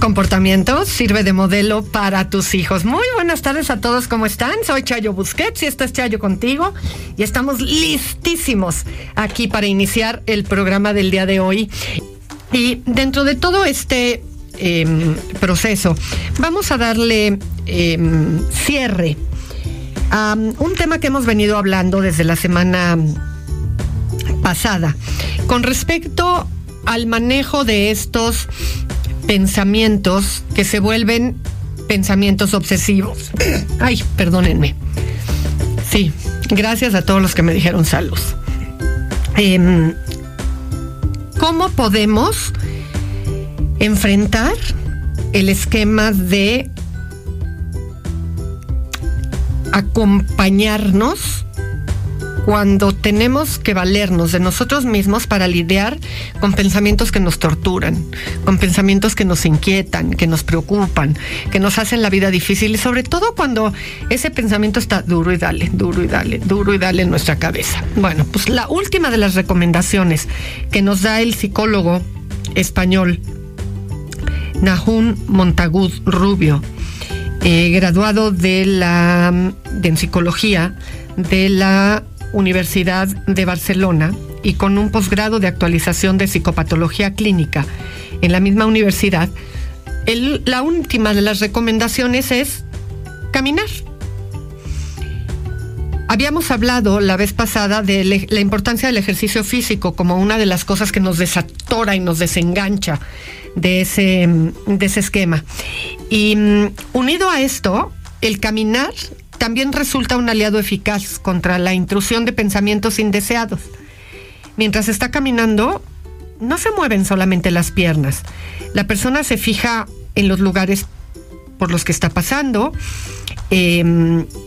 Comportamiento sirve de modelo para tus hijos. Muy buenas tardes a todos, ¿cómo están? Soy Chayo Busquets y esto es Chayo contigo y estamos listísimos aquí para iniciar el programa del día de hoy. Y dentro de todo este eh, proceso, vamos a darle eh, cierre a un tema que hemos venido hablando desde la semana pasada con respecto al manejo de estos pensamientos que se vuelven pensamientos obsesivos. Ay, perdónenme. Sí, gracias a todos los que me dijeron salud. Eh, ¿Cómo podemos enfrentar el esquema de acompañarnos cuando tenemos que valernos de nosotros mismos para lidiar con pensamientos que nos torturan, con pensamientos que nos inquietan, que nos preocupan, que nos hacen la vida difícil y sobre todo cuando ese pensamiento está duro y dale, duro y dale, duro y dale en nuestra cabeza. Bueno, pues la última de las recomendaciones que nos da el psicólogo español Nahum Montagud Rubio, eh, graduado de la de psicología de la Universidad de Barcelona y con un posgrado de actualización de psicopatología clínica en la misma universidad, la última de las recomendaciones es caminar. Habíamos hablado la vez pasada de la importancia del ejercicio físico como una de las cosas que nos desatora y nos desengancha de ese, de ese esquema. Y um, unido a esto, el caminar también resulta un aliado eficaz contra la intrusión de pensamientos indeseados. Mientras está caminando, no se mueven solamente las piernas. La persona se fija en los lugares por los que está pasando, eh,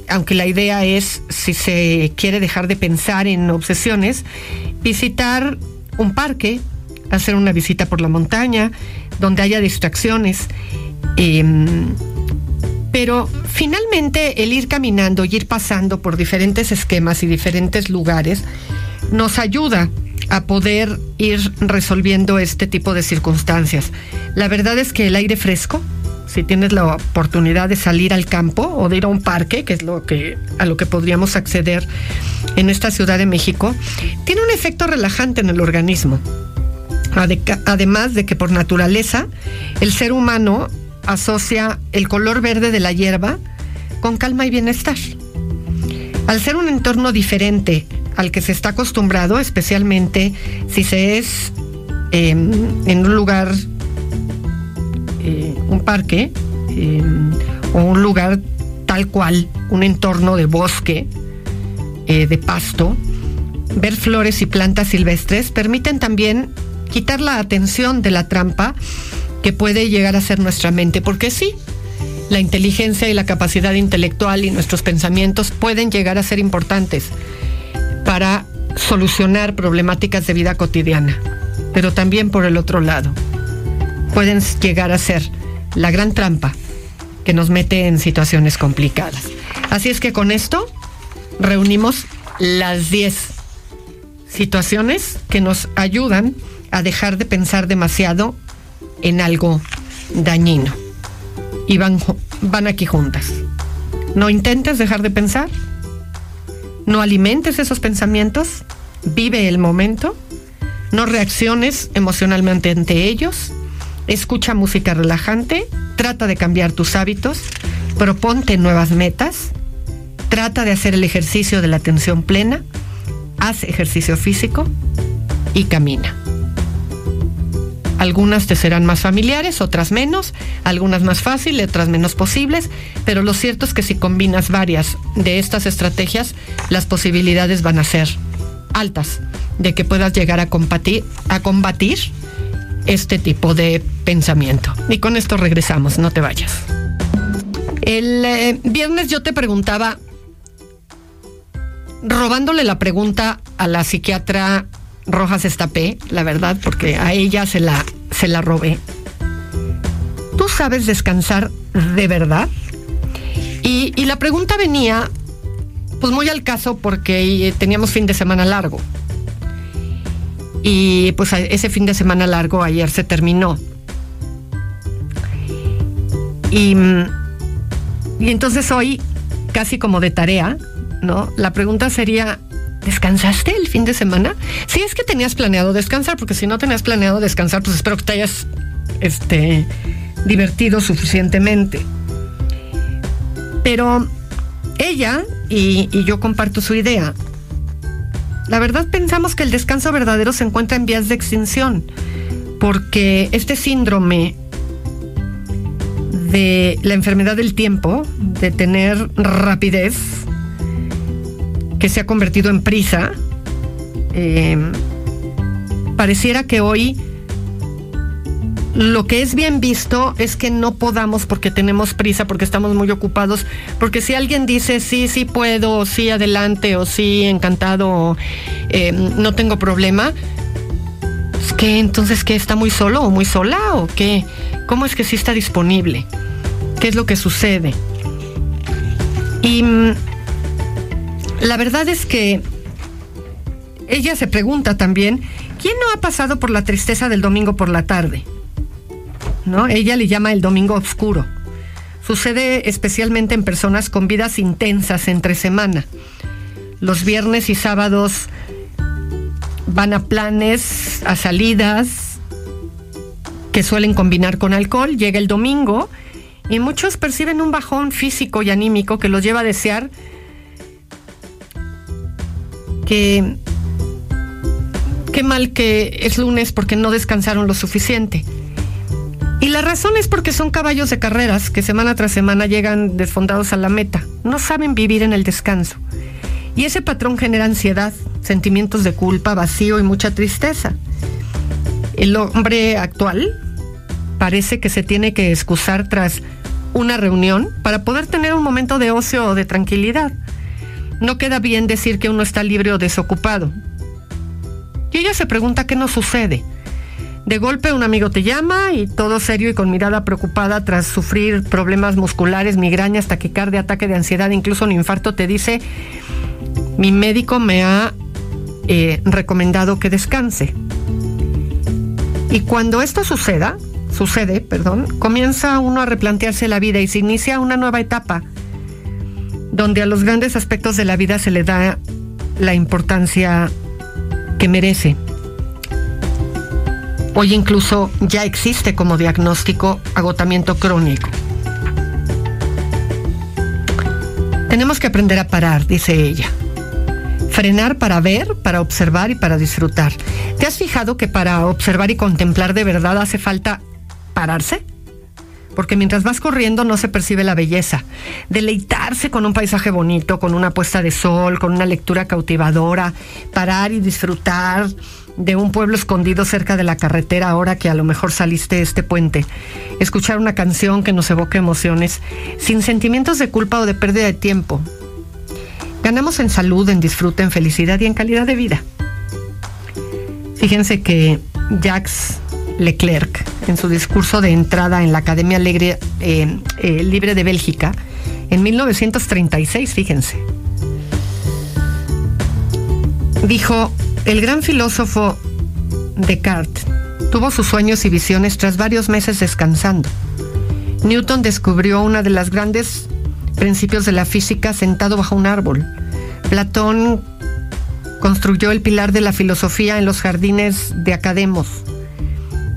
aunque la idea es, si se quiere dejar de pensar en obsesiones, visitar un parque, hacer una visita por la montaña, donde haya distracciones. Eh, pero finalmente el ir caminando y ir pasando por diferentes esquemas y diferentes lugares nos ayuda a poder ir resolviendo este tipo de circunstancias. La verdad es que el aire fresco, si tienes la oportunidad de salir al campo o de ir a un parque, que es lo que a lo que podríamos acceder en esta Ciudad de México, tiene un efecto relajante en el organismo. Además de que por naturaleza el ser humano asocia el color verde de la hierba con calma y bienestar. Al ser un entorno diferente al que se está acostumbrado, especialmente si se es eh, en un lugar, eh, un parque, eh, o un lugar tal cual, un entorno de bosque, de pasto, ver flores y plantas silvestres permiten también quitar la atención de la trampa que puede llegar a ser nuestra mente, porque sí, la inteligencia y la capacidad intelectual y nuestros pensamientos pueden llegar a ser importantes para solucionar problemáticas de vida cotidiana, pero también por el otro lado, pueden llegar a ser la gran trampa que nos mete en situaciones complicadas. Así es que con esto reunimos las 10 situaciones que nos ayudan a dejar de pensar demasiado en algo dañino. Y van, van aquí juntas. No intentes dejar de pensar. No alimentes esos pensamientos. Vive el momento. No reacciones emocionalmente ante ellos. escucha música relajante, trata de cambiar tus hábitos, proponte nuevas metas, trata de hacer el ejercicio de la atención plena, haz ejercicio físico y camina. Algunas te serán más familiares, otras menos, algunas más fáciles, otras menos posibles, pero lo cierto es que si combinas varias de estas estrategias, las posibilidades van a ser altas de que puedas llegar a combatir, este tipo de pensamiento. Y con esto regresamos, no te vayas. El eh, viernes yo te preguntaba, robándole la pregunta a la psiquiatra Rojas Estapé, la verdad, porque a ella se la, se la robé. ¿Tú sabes descansar de verdad? Y, y la pregunta venía, pues muy al caso, porque teníamos fin de semana largo. Y pues ese fin de semana largo ayer se terminó. Y, y entonces hoy, casi como de tarea, ¿no? La pregunta sería, ¿descansaste el fin de semana? Si es que tenías planeado descansar, porque si no tenías planeado descansar, pues espero que te hayas este, divertido suficientemente. Pero ella, y, y yo comparto su idea, la verdad pensamos que el descanso verdadero se encuentra en vías de extinción, porque este síndrome de la enfermedad del tiempo, de tener rapidez, que se ha convertido en prisa, eh, pareciera que hoy lo que es bien visto es que no podamos porque tenemos prisa, porque estamos muy ocupados, porque si alguien dice sí, sí puedo, sí adelante, o sí encantado, eh, no tengo problema, es que entonces que está muy solo o muy sola o qué, cómo es que sí está disponible, qué es lo que sucede. Y mm, la verdad es que ella se pregunta también, ¿quién no ha pasado por la tristeza del domingo por la tarde? ¿no? Ella le llama el domingo oscuro. Sucede especialmente en personas con vidas intensas entre semana. Los viernes y sábados van a planes, a salidas que suelen combinar con alcohol. Llega el domingo y muchos perciben un bajón físico y anímico que los lleva a desear qué mal que es lunes porque no descansaron lo suficiente. Y la razón es porque son caballos de carreras que semana tras semana llegan desfondados a la meta. No saben vivir en el descanso. Y ese patrón genera ansiedad, sentimientos de culpa, vacío y mucha tristeza. El hombre actual parece que se tiene que excusar tras una reunión para poder tener un momento de ocio o de tranquilidad. No queda bien decir que uno está libre o desocupado. Y ella se pregunta qué nos sucede. De golpe un amigo te llama y todo serio y con mirada preocupada tras sufrir problemas musculares, migrañas, taquicardia, ataque de ansiedad, incluso un infarto, te dice, mi médico me ha eh, recomendado que descanse. Y cuando esto suceda, sucede, perdón, comienza uno a replantearse la vida y se inicia una nueva etapa donde a los grandes aspectos de la vida se le da la importancia que merece. Hoy incluso ya existe como diagnóstico agotamiento crónico. Tenemos que aprender a parar, dice ella. Frenar para ver, para observar y para disfrutar. ¿Te has fijado que para observar y contemplar de verdad hace falta pararse? Porque mientras vas corriendo no se percibe la belleza. Deleitarse con un paisaje bonito, con una puesta de sol, con una lectura cautivadora, parar y disfrutar de un pueblo escondido cerca de la carretera ahora que a lo mejor saliste de este puente. Escuchar una canción que nos evoque emociones, sin sentimientos de culpa o de pérdida de tiempo. Ganamos en salud, en disfrute, en felicidad y en calidad de vida. Fíjense que Jacques Leclerc, en su discurso de entrada en la Academia Alegre, eh, eh, Libre de Bélgica, en 1936, fíjense, dijo, el gran filósofo Descartes tuvo sus sueños y visiones tras varios meses descansando. Newton descubrió una de las grandes principios de la física sentado bajo un árbol. Platón construyó el pilar de la filosofía en los jardines de Academos.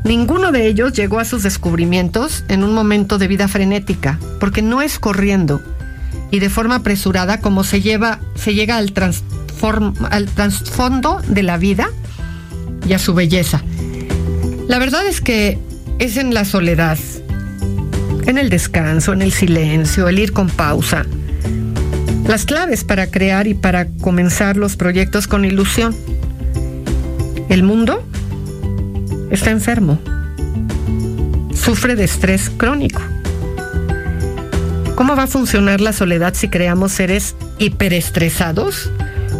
Ninguno de ellos llegó a sus descubrimientos en un momento de vida frenética, porque no es corriendo y de forma apresurada como se, lleva, se llega al, al trasfondo de la vida y a su belleza. La verdad es que es en la soledad, en el descanso, en el silencio, el ir con pausa. Las claves para crear y para comenzar los proyectos con ilusión. El mundo está enfermo, sufre de estrés crónico. ¿Cómo va a funcionar la soledad si creamos seres hiperestresados,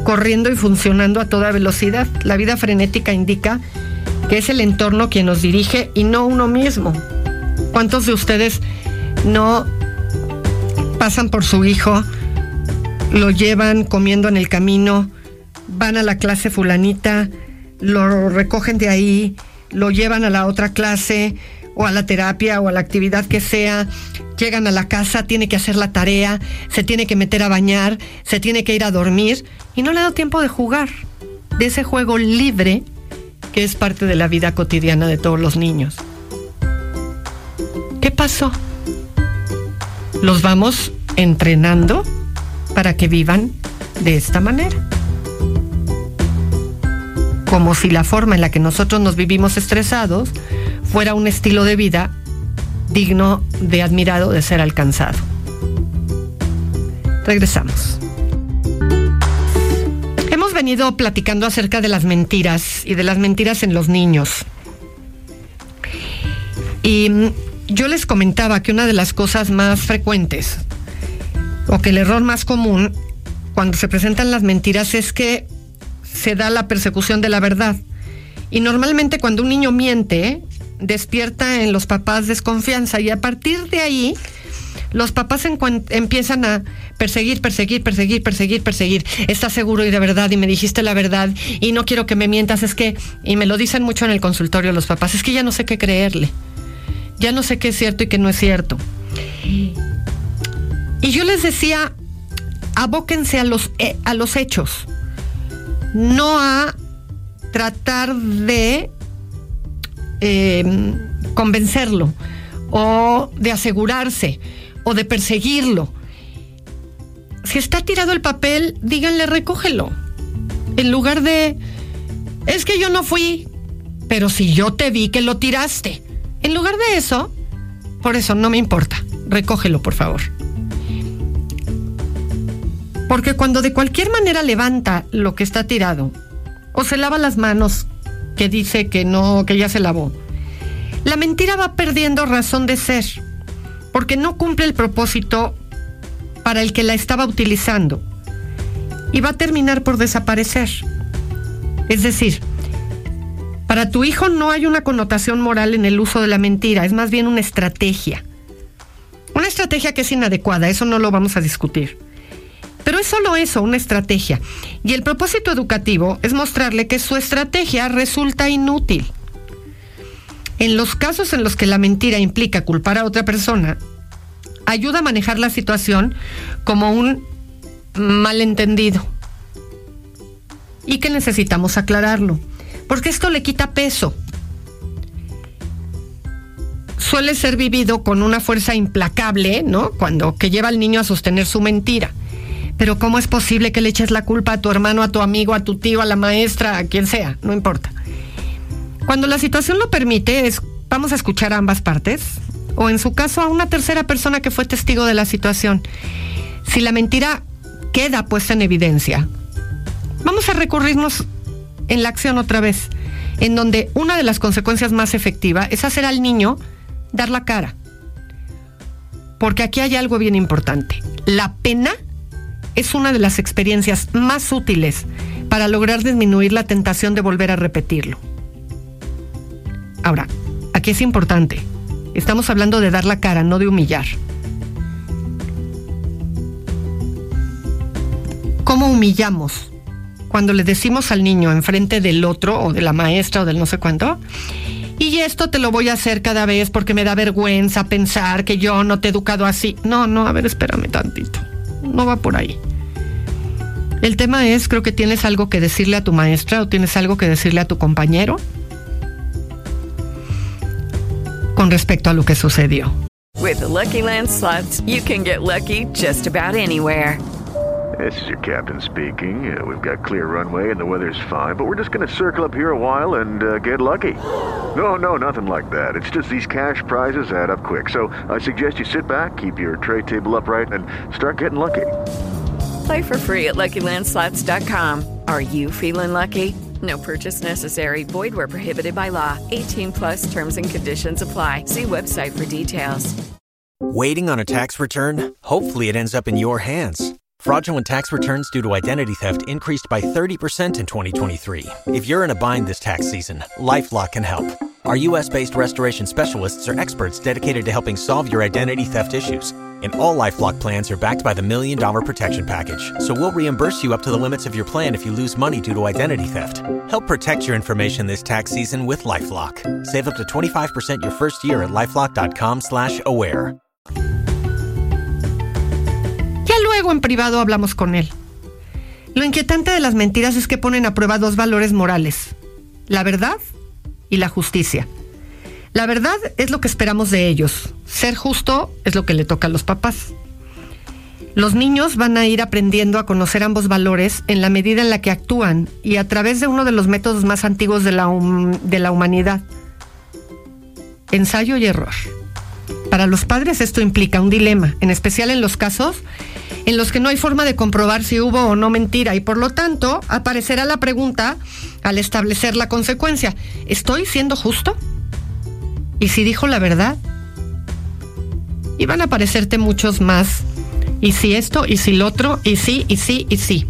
corriendo y funcionando a toda velocidad? La vida frenética indica que es el entorno quien nos dirige y no uno mismo. ¿Cuántos de ustedes no pasan por su hijo, lo llevan comiendo en el camino, van a la clase fulanita, lo recogen de ahí, lo llevan a la otra clase o a la terapia o a la actividad que sea, llegan a la casa, tiene que hacer la tarea, se tiene que meter a bañar, se tiene que ir a dormir y no le da tiempo de jugar, de ese juego libre que es parte de la vida cotidiana de todos los niños. ¿Qué pasó? Los vamos entrenando para que vivan de esta manera. Como si la forma en la que nosotros nos vivimos estresados fuera un estilo de vida digno de admirado de ser alcanzado. Regresamos. Hemos venido platicando acerca de las mentiras y de las mentiras en los niños. Y mm, yo les comentaba que una de las cosas más frecuentes o que el error más común cuando se presentan las mentiras es que se da la persecución de la verdad. Y normalmente cuando un niño miente, despierta en los papás desconfianza y a partir de ahí los papás empiezan a perseguir, perseguir, perseguir, perseguir, perseguir. ¿Estás seguro y de verdad? Y me dijiste la verdad y no quiero que me mientas. Es que, y me lo dicen mucho en el consultorio los papás, es que ya no sé qué creerle. Ya no sé qué es cierto y qué no es cierto. Y yo les decía, abóquense a los, eh, a los hechos, no a tratar de em, convencerlo o de asegurarse o de perseguirlo. Si está tirado el papel, díganle recógelo. En lugar de, es que yo no fui, pero si yo te vi que lo tiraste. En lugar de eso, por eso no me importa, recógelo por favor. Porque cuando de cualquier manera levanta lo que está tirado, o se lava las manos, que dice que no, que ya se lavó, la mentira va perdiendo razón de ser, porque no cumple el propósito para el que la estaba utilizando, y va a terminar por desaparecer. Es decir, para tu hijo no hay una connotación moral en el uso de la mentira, es más bien una estrategia. Una estrategia que es inadecuada, eso no lo vamos a discutir. Pero es solo eso, una estrategia. Y el propósito educativo es mostrarle que su estrategia resulta inútil. En los casos en los que la mentira implica culpar a otra persona, ayuda a manejar la situación como un malentendido. Y que necesitamos aclararlo, porque esto le quita peso. Suele ser vivido con una fuerza implacable, ¿no? Cuando que lleva al niño a sostener su mentira. Pero ¿cómo es posible que le eches la culpa a tu hermano, a tu amigo, a tu tío, a la maestra, a quien sea? No importa. Cuando la situación lo permite, vamos a escuchar a ambas partes, o en su caso a una tercera persona que fue testigo de la situación. Si la mentira queda puesta en evidencia, vamos a recurrirnos en la acción otra vez, en donde una de las consecuencias más efectivas es hacer al niño dar la cara. Porque aquí hay algo bien importante. La pena es una de las experiencias más útiles para lograr disminuir la tentación de volver a repetirlo. Ahora, aquí es importante. Estamos hablando de dar la cara, no de humillar. ¿Cómo humillamos? Cuando le decimos al niño enfrente del otro o de la maestra o del no sé cuánto, y esto te lo voy a hacer cada vez porque me da vergüenza pensar que yo no te he educado así. No, no, a ver, espérame tantito no va por ahí. El tema es, creo que tienes algo que decirle a tu maestra o tienes algo que decirle a tu compañero. con respecto a lo que sucedió. With the Lucky Land slots, you can get lucky just about anywhere. This is your captain speaking. Uh, we've got clear runway and the weather's fine, but we're just going to circle up here a while and uh, get lucky. No, no, nothing like that. It's just these cash prizes add up quick. So I suggest you sit back, keep your tray table upright, and start getting lucky. Play for free at LuckyLandSlots.com. Are you feeling lucky? No purchase necessary. Void where prohibited by law. 18 plus terms and conditions apply. See website for details. Waiting on a tax return? Hopefully it ends up in your hands. Fraudulent tax returns due to identity theft increased by 30% in 2023. If you're in a bind this tax season, LifeLock can help. Our U.S.-based restoration specialists are experts dedicated to helping solve your identity theft issues. And all LifeLock plans are backed by the Million Dollar Protection Package. So we'll reimburse you up to the limits of your plan if you lose money due to identity theft. Help protect your information this tax season with LifeLock. Save up to 25% your first year at LifeLock.com slash aware. Ya luego en privado hablamos con él. Lo inquietante de las mentiras es que ponen a prueba dos valores morales. La verdad y la justicia. La verdad es lo que esperamos de ellos. Ser justo es lo que le toca a los papás. Los niños van a ir aprendiendo a conocer ambos valores en la medida en la que actúan y a través de uno de los métodos más antiguos de la, de la humanidad. Ensayo y error. Para los padres esto implica un dilema, en especial en los casos en los que no hay forma de comprobar si hubo o no mentira y por lo tanto aparecerá la pregunta al establecer la consecuencia, ¿estoy siendo justo? ¿Y si dijo la verdad? Y van a aparecerte muchos más. Y si esto, y si lo otro, y sí, y sí, y sí.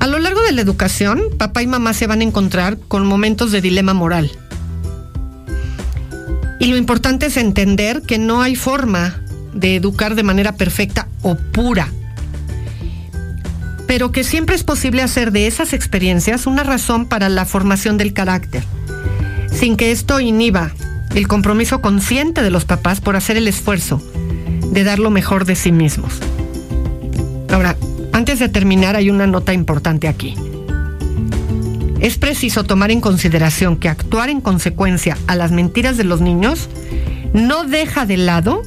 A lo largo de la educación, papá y mamá se van a encontrar con momentos de dilema moral. Y lo importante es entender que no hay forma de educar de manera perfecta o pura, pero que siempre es posible hacer de esas experiencias una razón para la formación del carácter, sin que esto inhiba el compromiso consciente de los papás por hacer el esfuerzo de dar lo mejor de sí mismos. Ahora, antes de terminar hay una nota importante aquí. Es preciso tomar en consideración que actuar en consecuencia a las mentiras de los niños no deja de lado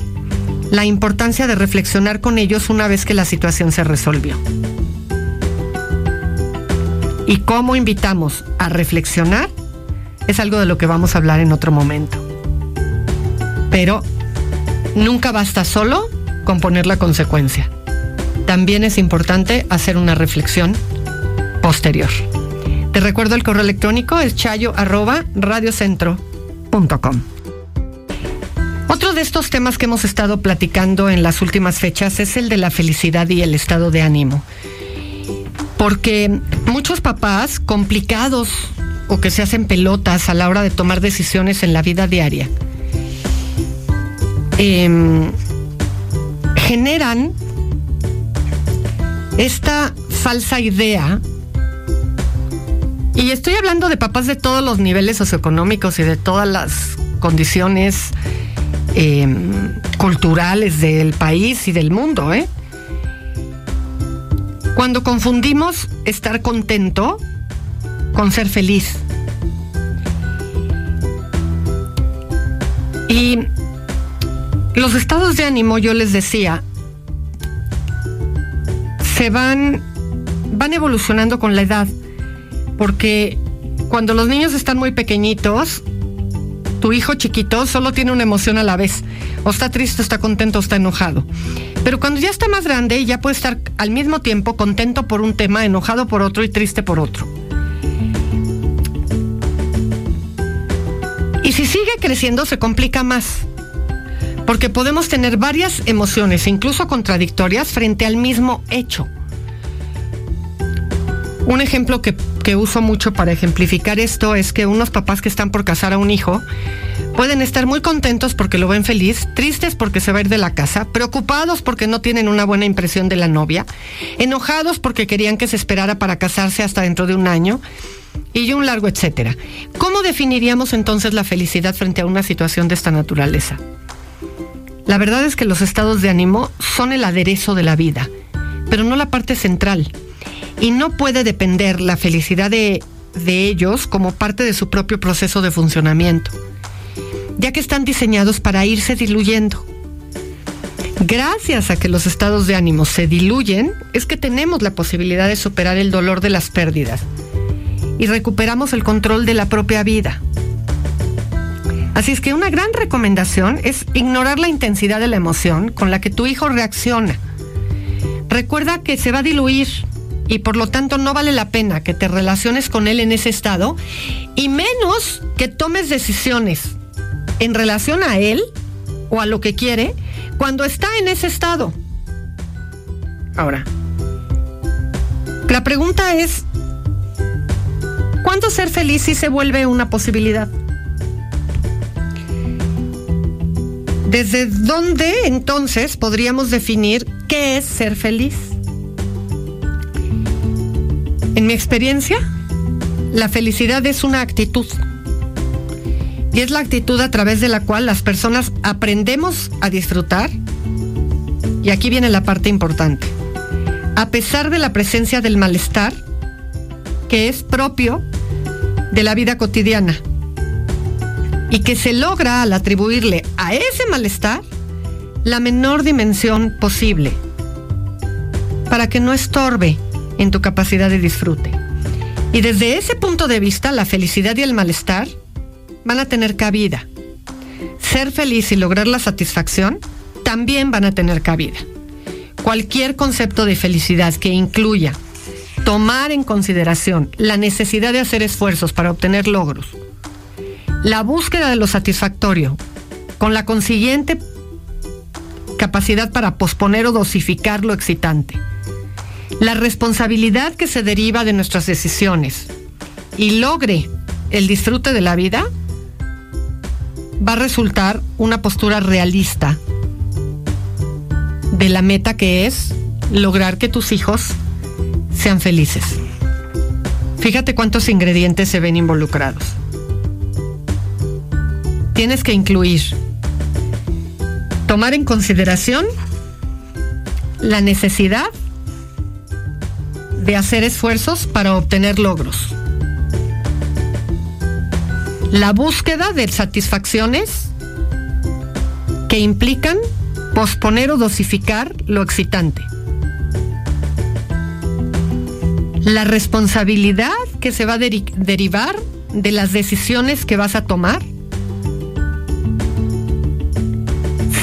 la importancia de reflexionar con ellos una vez que la situación se resolvió. Y cómo invitamos a reflexionar es algo de lo que vamos a hablar en otro momento. Pero nunca basta solo con poner la consecuencia. También es importante hacer una reflexión posterior. Te recuerdo el correo electrónico es chayo arroba radiocentro.com. Otro de estos temas que hemos estado platicando en las últimas fechas es el de la felicidad y el estado de ánimo. Porque muchos papás complicados o que se hacen pelotas a la hora de tomar decisiones en la vida diaria em, generan esta falsa idea y estoy hablando de papás de todos los niveles socioeconómicos y de todas las condiciones eh, culturales del país y del mundo, ¿eh? Cuando confundimos estar contento con ser feliz. Y los estados de ánimo, yo les decía, se van, van evolucionando con la edad. Porque cuando los niños están muy pequeñitos, tu hijo chiquito solo tiene una emoción a la vez. O está triste, o está contento, o está enojado. Pero cuando ya está más grande, ya puede estar al mismo tiempo contento por un tema, enojado por otro y triste por otro. Y si sigue creciendo, se complica más. Porque podemos tener varias emociones, incluso contradictorias, frente al mismo hecho. Un ejemplo que, uso mucho para ejemplificar esto es que unos papás que están por casar a un hijo pueden estar muy contentos porque lo ven feliz, tristes porque se va a ir de la casa, preocupados porque no tienen una buena impresión de la novia, enojados porque querían que se esperara para casarse hasta dentro de un año y un largo etcétera. ¿Cómo definiríamos entonces la felicidad frente a una situación de esta naturaleza? La verdad es que los estados de ánimo son el aderezo de la vida, pero no la parte central y no puede depender la felicidad de, de, ellos como parte de su propio proceso de funcionamiento. ya que están diseñados para irse diluyendo. Gracias a que los estados de ánimo se diluyen, es que tenemos la posibilidad de superar el dolor de las pérdidas y recuperamos el control de la propia vida. Así es que una gran recomendación es ignorar la intensidad de la emoción con la que tu hijo reacciona. Recuerda que se va a diluir y por lo tanto no vale la pena que te relaciones con él en ese estado y menos que tomes decisiones en relación a él o a lo que quiere cuando está en ese estado. Ahora, la pregunta es, ¿cuándo ser feliz si se vuelve una posibilidad? ¿Desde dónde entonces podríamos definir qué es ser feliz? En mi experiencia, la felicidad es una actitud. Y es la actitud a través de la cual las personas aprendemos a disfrutar. Y aquí viene la parte importante. A pesar de la presencia del malestar, que es propio de la vida cotidiana y que se logra al atribuirle a ese malestar la menor dimensión posible para que no estorbe en tu capacidad de disfrute. Y desde ese punto de vista, la felicidad y el malestar van a tener cabida. Ser feliz y lograr la satisfacción también van a tener cabida. Cualquier concepto de felicidad que incluya tomar en consideración la necesidad de hacer esfuerzos para obtener logros, la búsqueda de lo satisfactorio, con la consiguiente capacidad para posponer o dosificar lo excitante, la responsabilidad que se deriva de nuestras decisiones y logre el disfrute de la vida, va a resultar una postura realista de la meta que es lograr que tus hijos sean felices. Fíjate cuántos ingredientes se ven involucrados tienes que incluir tomar en consideración la necesidad de hacer esfuerzos para obtener logros. La búsqueda de satisfacciones que implican posponer o dosificar lo excitante. La responsabilidad que se va a derivar de las decisiones que vas a tomar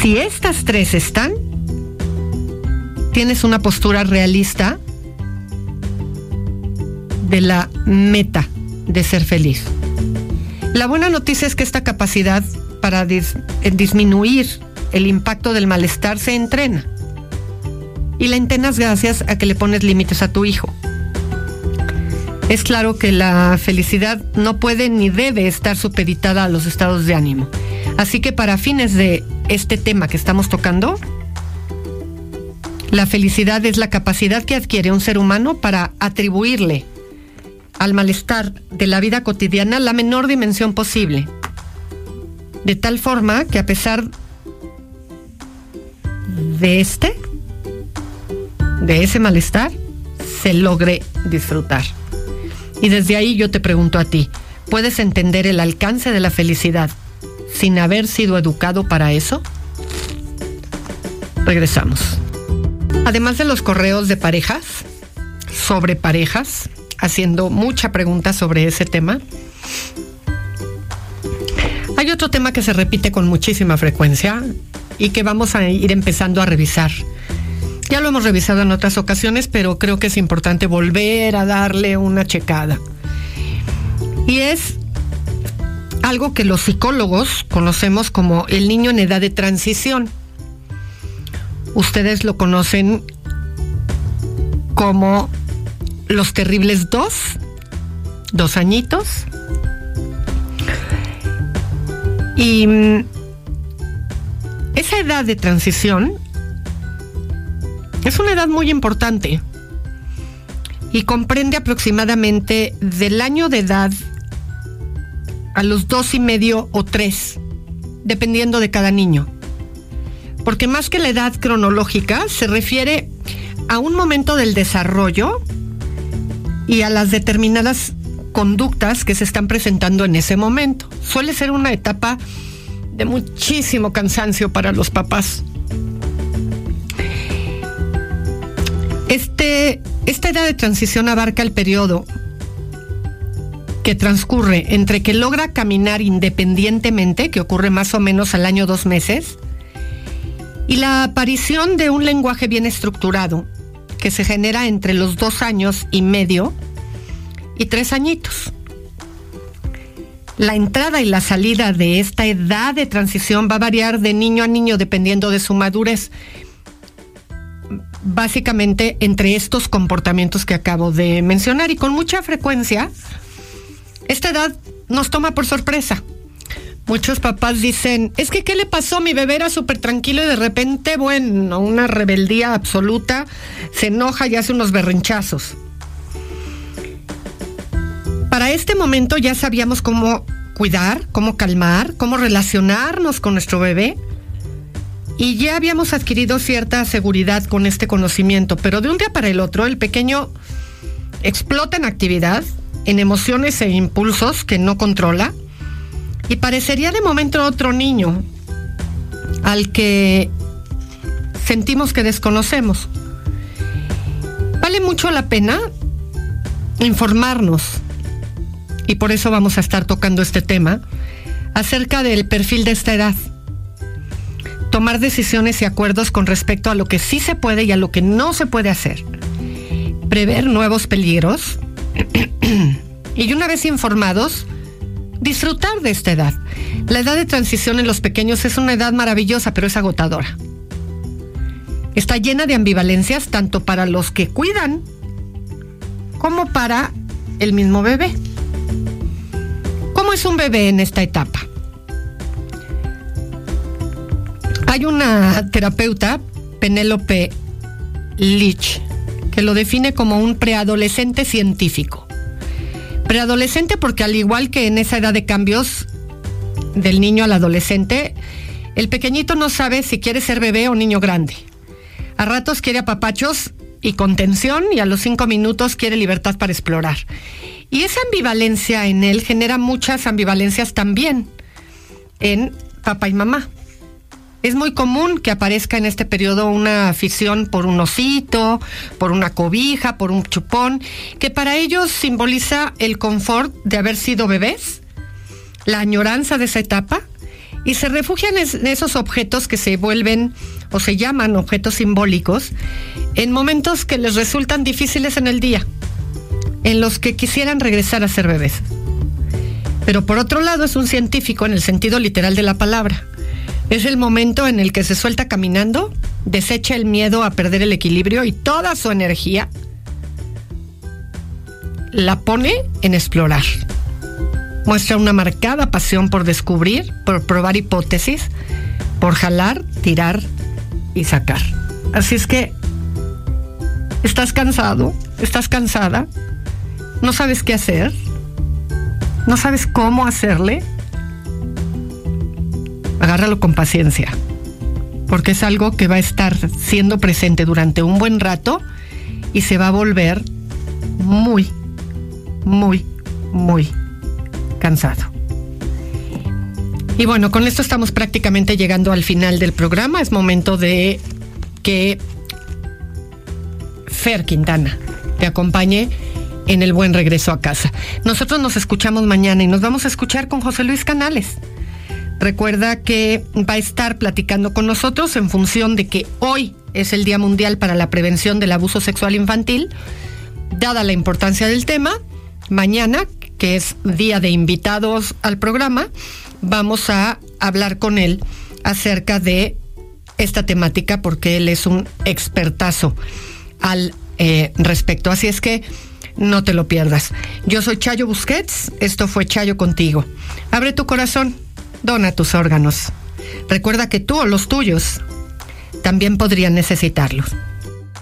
Si estas tres están, tienes una postura realista de la meta de ser feliz. La buena noticia es que esta capacidad para disminuir el impacto del malestar se entrena. Y la entrenas gracias a que le pones límites a tu hijo. Es claro que la felicidad no puede ni debe estar supeditada a los estados de ánimo. Así que para fines de este tema que estamos tocando, la felicidad es la capacidad que adquiere un ser humano para atribuirle al malestar de la vida cotidiana la menor dimensión posible. De tal forma que a pesar de este, de ese malestar, se logre disfrutar. Y desde ahí yo te pregunto a ti, ¿puedes entender el alcance de la felicidad sin haber sido educado para eso? Regresamos. Además de los correos de parejas, sobre parejas, haciendo mucha pregunta sobre ese tema, hay otro tema que se repite con muchísima frecuencia y que vamos a ir empezando a revisar. Ya lo hemos revisado en otras ocasiones, pero creo que es importante volver a darle una checada. Y es algo que los psicólogos conocemos como el niño en edad de transición. Ustedes lo conocen como los terribles dos, dos añitos. Y mm, esa edad de transición es una edad muy importante y comprende aproximadamente del año de edad a los dos y medio o tres, dependiendo de cada niño. Porque más que la edad cronológica, se refiere a un momento del desarrollo y a las determinadas conductas que se están presentando en ese momento. Suele ser una etapa de muchísimo cansancio para los papás. Este, esta edad de transición abarca el periodo que transcurre entre que logra caminar independientemente, que ocurre más o menos al año dos meses, y la aparición de un lenguaje bien estructurado, que se genera entre los dos años y medio y tres añitos. La entrada y la salida de esta edad de transición va a variar de niño a niño dependiendo de su madurez. Básicamente entre estos comportamientos que acabo de mencionar y con mucha frecuencia, esta edad nos toma por sorpresa. Muchos papás dicen, es que ¿qué le pasó? Mi bebé era súper tranquilo y de repente, bueno, una rebeldía absoluta, se enoja y hace unos berrinchazos. Para este momento ya sabíamos cómo cuidar, cómo calmar, cómo relacionarnos con nuestro bebé. Y ya habíamos adquirido cierta seguridad con este conocimiento, pero de un día para el otro el pequeño explota en actividad, en emociones e impulsos que no controla, y parecería de momento otro niño al que sentimos que desconocemos. Vale mucho la pena informarnos y por eso vamos a estar tocando este tema, acerca del perfil de esta edad. Tomar decisiones y acuerdos con respecto a lo que sí se puede y a lo que no se puede hacer. Prever nuevos peligros. Y una vez informados, disfrutar de esta edad. La edad de transición en los pequeños es una edad maravillosa, pero es agotadora. Está llena de ambivalencias tanto para los que cuidan como para el mismo bebé. ¿Cómo es un bebé en esta etapa? Hay una terapeuta, Penélope Lich, que lo define como un preadolescente científico. Preadolescente porque al igual que en esa edad de cambios del niño al adolescente, el pequeñito no sabe si quiere ser bebé o niño grande. A ratos quiere apapachos y contención y a los cinco minutos quiere libertad para explorar. Y esa ambivalencia en él genera muchas ambivalencias también en papá y mamá. Es muy común que aparezca en este periodo una afición por un osito, por una cobija, por un chupón, que para ellos simboliza el confort de haber sido bebés, la añoranza de esa etapa, y se refugian en esos objetos que se vuelven o se llaman objetos simbólicos en momentos que les resultan difíciles en el día en los que quisieran regresar a ser bebés. Pero por otro lado es un científico en el sentido literal de la palabra. Es el momento en el que se suelta caminando, desecha el miedo a perder el equilibrio y toda su energía la pone en explorar. Muestra una marcada pasión por descubrir, por probar hipótesis, por jalar, tirar y sacar. Así es que, ¿estás cansado? ¿Estás cansada? no sabes qué hacer, no sabes cómo hacerle, agárralo con paciencia, porque es algo que va a estar siendo presente durante un buen rato y se va a volver muy, muy, muy cansado. Y bueno, con esto estamos prácticamente llegando al final del programa. Es momento de que Fer Quintana te acompañe en el buen regreso a casa. Nosotros nos escuchamos mañana y nos vamos a escuchar con José Luis Canales. Recuerda que va a estar platicando con nosotros en función de que hoy es el Día Mundial para la Prevención del Abuso Sexual Infantil. Dada la importancia del tema, mañana, que es día de invitados al programa, vamos a hablar con él acerca de esta temática porque él es un expertazo al eh, respecto. Así es que no te lo pierdas. Yo soy Chayo Busquets, esto fue Chayo contigo. Abre tu corazón, dona tus órganos. Recuerda que tú o los tuyos también podrían necesitarlos.